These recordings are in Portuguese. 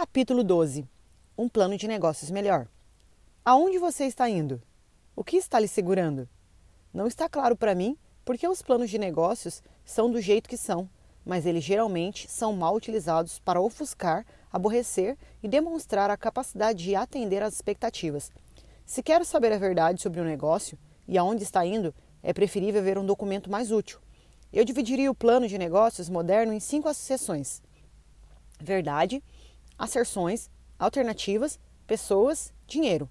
Capítulo 12 Um plano de negócios melhor. Aonde você está indo? O que está lhe segurando? Não está claro para mim porque os planos de negócios são do jeito que são, mas eles geralmente são mal utilizados para ofuscar, aborrecer e demonstrar a capacidade de atender às expectativas. Se quero saber a verdade sobre o um negócio e aonde está indo, é preferível ver um documento mais útil. Eu dividiria o plano de negócios moderno em cinco seções: verdade, asserções, alternativas, pessoas, dinheiro.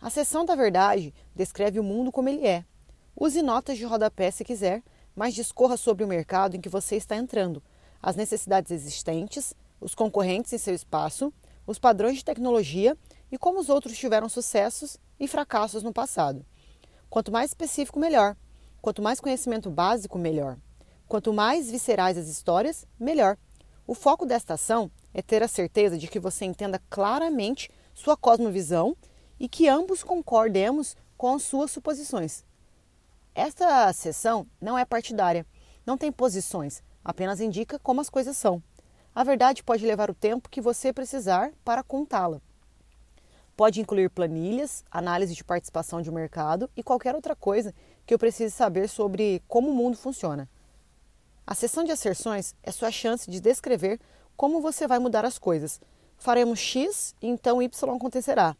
A seção da verdade descreve o mundo como ele é. Use notas de rodapé se quiser, mas discorra sobre o mercado em que você está entrando, as necessidades existentes, os concorrentes em seu espaço, os padrões de tecnologia e como os outros tiveram sucessos e fracassos no passado. Quanto mais específico, melhor. Quanto mais conhecimento básico, melhor. Quanto mais viscerais as histórias, melhor. O foco desta ação é ter a certeza de que você entenda claramente sua cosmovisão e que ambos concordemos com suas suposições. Esta sessão não é partidária, não tem posições, apenas indica como as coisas são. A verdade pode levar o tempo que você precisar para contá-la. Pode incluir planilhas, análise de participação de mercado e qualquer outra coisa que eu precise saber sobre como o mundo funciona. A sessão de asserções é sua chance de descrever como você vai mudar as coisas. Faremos X, então Y acontecerá.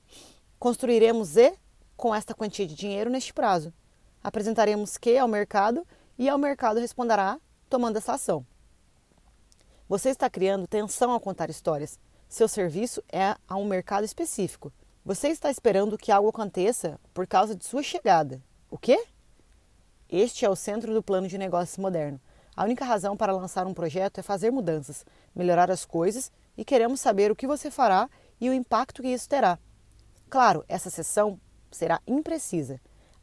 Construiremos Z com esta quantia de dinheiro neste prazo. Apresentaremos Q ao mercado e ao mercado responderá tomando essa ação. Você está criando tensão ao contar histórias. Seu serviço é a um mercado específico. Você está esperando que algo aconteça por causa de sua chegada. O quê? Este é o centro do plano de negócios moderno. A única razão para lançar um projeto é fazer mudanças, melhorar as coisas e queremos saber o que você fará e o impacto que isso terá. Claro, essa sessão será imprecisa.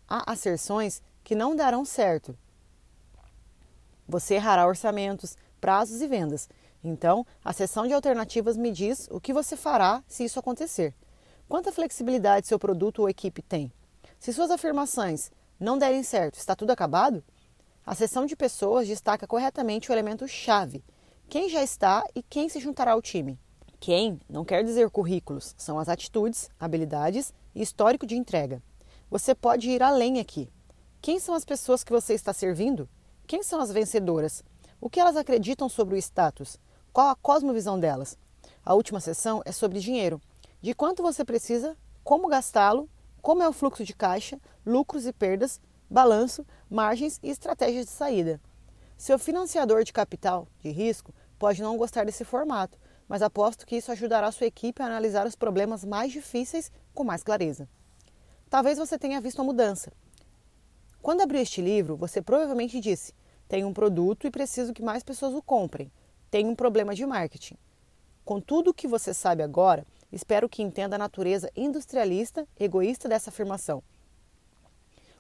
Há asserções que não darão certo. Você errará orçamentos, prazos e vendas. Então, a sessão de alternativas me diz o que você fará se isso acontecer. Quanta flexibilidade seu produto ou equipe tem? Se suas afirmações não derem certo, está tudo acabado? A seção de pessoas destaca corretamente o elemento chave: quem já está e quem se juntará ao time. Quem não quer dizer currículos, são as atitudes, habilidades e histórico de entrega. Você pode ir além aqui. Quem são as pessoas que você está servindo? Quem são as vencedoras? O que elas acreditam sobre o status? Qual a cosmovisão delas? A última sessão é sobre dinheiro. De quanto você precisa, como gastá-lo, como é o fluxo de caixa, lucros e perdas, balanço, margens e estratégias de saída. Seu financiador de capital de risco pode não gostar desse formato, mas aposto que isso ajudará sua equipe a analisar os problemas mais difíceis com mais clareza. Talvez você tenha visto a mudança. Quando abriu este livro, você provavelmente disse: tenho um produto e preciso que mais pessoas o comprem. Tenho um problema de marketing. Com tudo o que você sabe agora, espero que entenda a natureza industrialista, egoísta dessa afirmação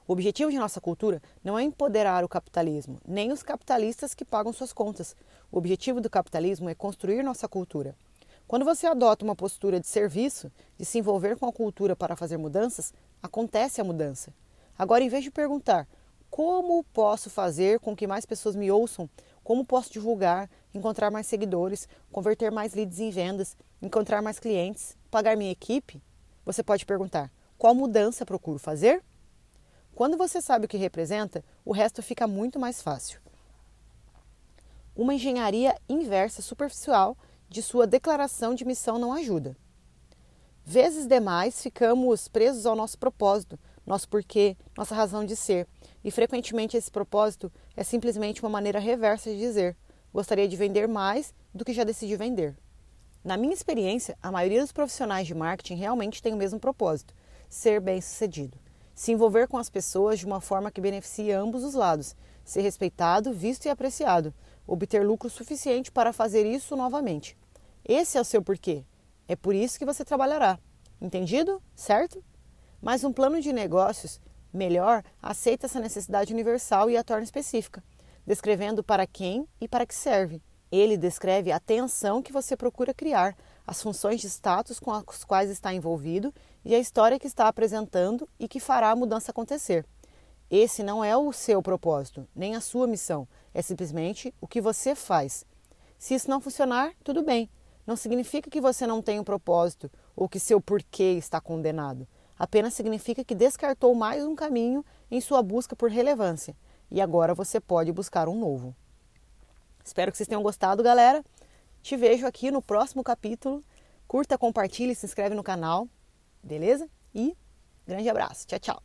o objetivo de nossa cultura não é empoderar o capitalismo, nem os capitalistas que pagam suas contas. O objetivo do capitalismo é construir nossa cultura. Quando você adota uma postura de serviço, de se envolver com a cultura para fazer mudanças, acontece a mudança. Agora, em vez de perguntar como posso fazer com que mais pessoas me ouçam, como posso divulgar, encontrar mais seguidores, converter mais leads em vendas, encontrar mais clientes, pagar minha equipe, você pode perguntar qual mudança procuro fazer? Quando você sabe o que representa, o resto fica muito mais fácil. Uma engenharia inversa superficial de sua declaração de missão não ajuda. Vezes demais ficamos presos ao nosso propósito, nosso porquê, nossa razão de ser, e frequentemente esse propósito é simplesmente uma maneira reversa de dizer: gostaria de vender mais do que já decidi vender. Na minha experiência, a maioria dos profissionais de marketing realmente tem o mesmo propósito: ser bem-sucedido se envolver com as pessoas de uma forma que beneficie ambos os lados, ser respeitado, visto e apreciado, obter lucro suficiente para fazer isso novamente. Esse é o seu porquê. É por isso que você trabalhará. Entendido? Certo? Mas um plano de negócios melhor aceita essa necessidade universal e a torna específica, descrevendo para quem e para que serve. Ele descreve a tensão que você procura criar, as funções de status com as quais está envolvido e a história que está apresentando e que fará a mudança acontecer. Esse não é o seu propósito, nem a sua missão, é simplesmente o que você faz. Se isso não funcionar, tudo bem, não significa que você não tem um propósito ou que seu porquê está condenado. Apenas significa que descartou mais um caminho em sua busca por relevância e agora você pode buscar um novo. Espero que vocês tenham gostado, galera. Te vejo aqui no próximo capítulo. Curta, compartilhe, se inscreve no canal, beleza? E grande abraço. Tchau, tchau.